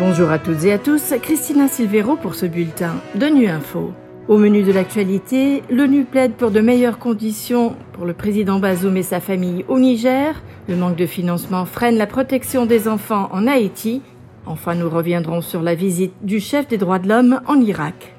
Bonjour à toutes et à tous, Christina Silvero pour ce bulletin de Nu Info. Au menu de l'actualité, l'ONU plaide pour de meilleures conditions pour le président Bazoum et sa famille au Niger. Le manque de financement freine la protection des enfants en Haïti. Enfin, nous reviendrons sur la visite du chef des droits de l'homme en Irak.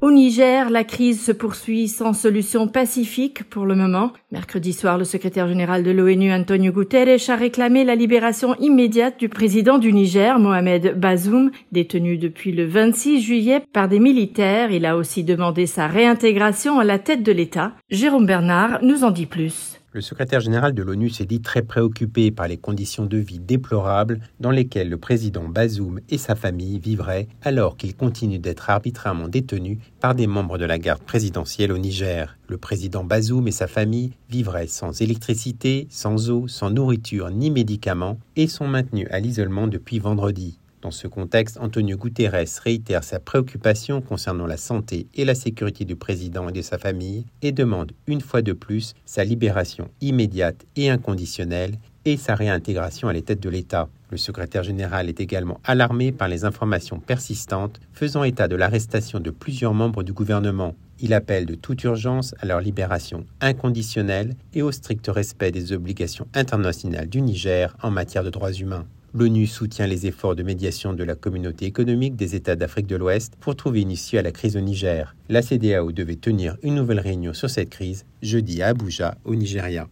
Au Niger, la crise se poursuit sans solution pacifique pour le moment. Mercredi soir, le secrétaire général de l'ONU, Antonio Guterres, a réclamé la libération immédiate du président du Niger, Mohamed Bazoum, détenu depuis le 26 juillet par des militaires. Il a aussi demandé sa réintégration à la tête de l'État. Jérôme Bernard nous en dit plus. Le secrétaire général de l'ONU s'est dit très préoccupé par les conditions de vie déplorables dans lesquelles le président Bazoum et sa famille vivraient alors qu'il continue d'être arbitrairement détenu par des membres de la garde présidentielle au Niger. Le président Bazoum et sa famille vivraient sans électricité, sans eau, sans nourriture ni médicaments et sont maintenus à l'isolement depuis vendredi. Dans ce contexte, Antonio Guterres réitère sa préoccupation concernant la santé et la sécurité du président et de sa famille et demande une fois de plus sa libération immédiate et inconditionnelle et sa réintégration à la tête de l'État. Le secrétaire général est également alarmé par les informations persistantes faisant état de l'arrestation de plusieurs membres du gouvernement. Il appelle de toute urgence à leur libération inconditionnelle et au strict respect des obligations internationales du Niger en matière de droits humains. L'ONU soutient les efforts de médiation de la communauté économique des États d'Afrique de l'Ouest pour trouver une issue à la crise au Niger. La CDAO devait tenir une nouvelle réunion sur cette crise jeudi à Abuja, au Nigeria.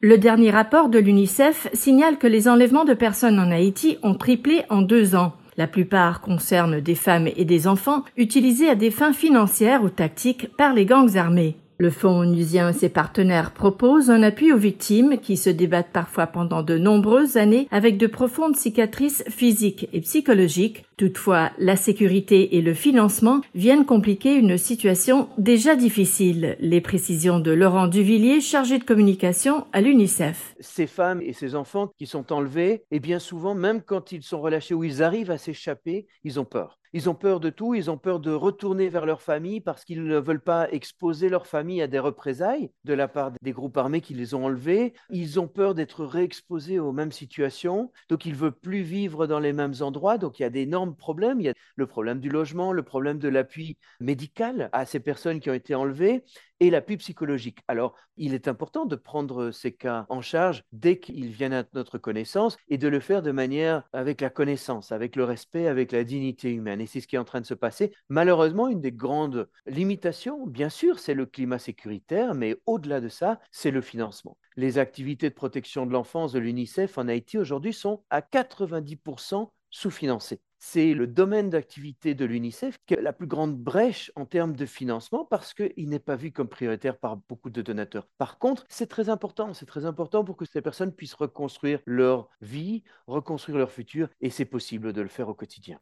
Le dernier rapport de l'UNICEF signale que les enlèvements de personnes en Haïti ont triplé en deux ans. La plupart concernent des femmes et des enfants utilisés à des fins financières ou tactiques par les gangs armés. Le Fonds onusien et ses partenaires proposent un appui aux victimes qui se débattent parfois pendant de nombreuses années avec de profondes cicatrices physiques et psychologiques. Toutefois, la sécurité et le financement viennent compliquer une situation déjà difficile. Les précisions de Laurent Duvillier, chargé de communication à l'UNICEF. Ces femmes et ces enfants qui sont enlevés, et bien souvent, même quand ils sont relâchés ou ils arrivent à s'échapper, ils ont peur. Ils ont peur de tout, ils ont peur de retourner vers leur famille parce qu'ils ne veulent pas exposer leur famille à des représailles de la part des groupes armés qui les ont enlevés. Ils ont peur d'être réexposés aux mêmes situations, donc ils ne veulent plus vivre dans les mêmes endroits. Donc il y a d'énormes problèmes. Il y a le problème du logement, le problème de l'appui médical à ces personnes qui ont été enlevées et l'appui psychologique. Alors, il est important de prendre ces cas en charge dès qu'ils viennent à notre connaissance et de le faire de manière avec la connaissance, avec le respect, avec la dignité humaine. Et c'est ce qui est en train de se passer. Malheureusement, une des grandes limitations, bien sûr, c'est le climat sécuritaire, mais au-delà de ça, c'est le financement. Les activités de protection de l'enfance de l'UNICEF en Haïti aujourd'hui sont à 90% sous-financées c'est le domaine d'activité de l'UNICEF qui a la plus grande brèche en termes de financement parce qu'il n'est pas vu comme prioritaire par beaucoup de donateurs. Par contre, c'est très important, c'est très important pour que ces personnes puissent reconstruire leur vie, reconstruire leur futur, et c'est possible de le faire au quotidien.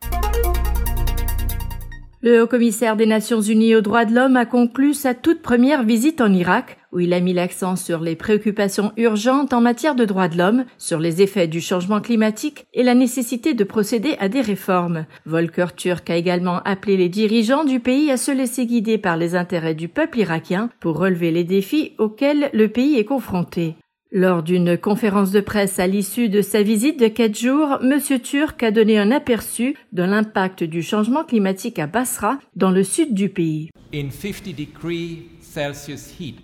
Le haut-commissaire des Nations Unies aux droits de l'homme a conclu sa toute première visite en Irak, où il a mis l'accent sur les préoccupations urgentes en matière de droits de l'homme, sur les effets du changement climatique et la nécessité de procéder à des réformes. Volker Turk a également appelé les dirigeants du pays à se laisser guider par les intérêts du peuple irakien pour relever les défis auxquels le pays est confronté. Lors d'une conférence de presse à l'issue de sa visite de quatre jours, M. Turk a donné un aperçu de l'impact du changement climatique à Basra, dans le sud du pays.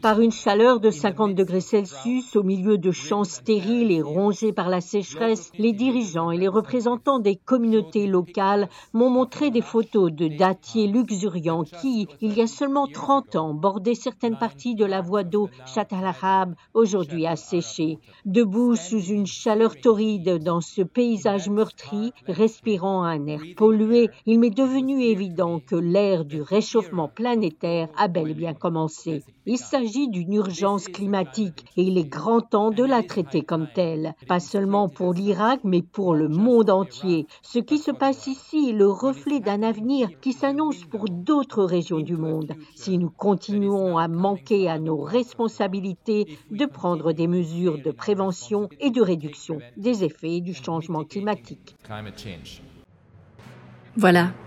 Par une chaleur de 50 degrés Celsius, au milieu de champs stériles et rongés par la sécheresse, les dirigeants et les représentants des communautés locales m'ont montré des photos de dattiers luxuriants qui, il y a seulement 30 ans, bordaient certaines parties de la voie d'eau Chat al aujourd'hui asséchée. Debout sous une chaleur torride dans ce paysage meurtri, respirant un air pollué, il m'est devenu évident que l'ère du réchauffement planétaire a bel et bien commencé. Il s'agit d'une urgence climatique et il est grand temps de la traiter comme telle, pas seulement pour l'Irak mais pour le monde entier. Ce qui se passe ici est le reflet d'un avenir qui s'annonce pour d'autres régions du monde si nous continuons à manquer à nos responsabilités de prendre des mesures de prévention et de réduction des effets du changement climatique. Voilà,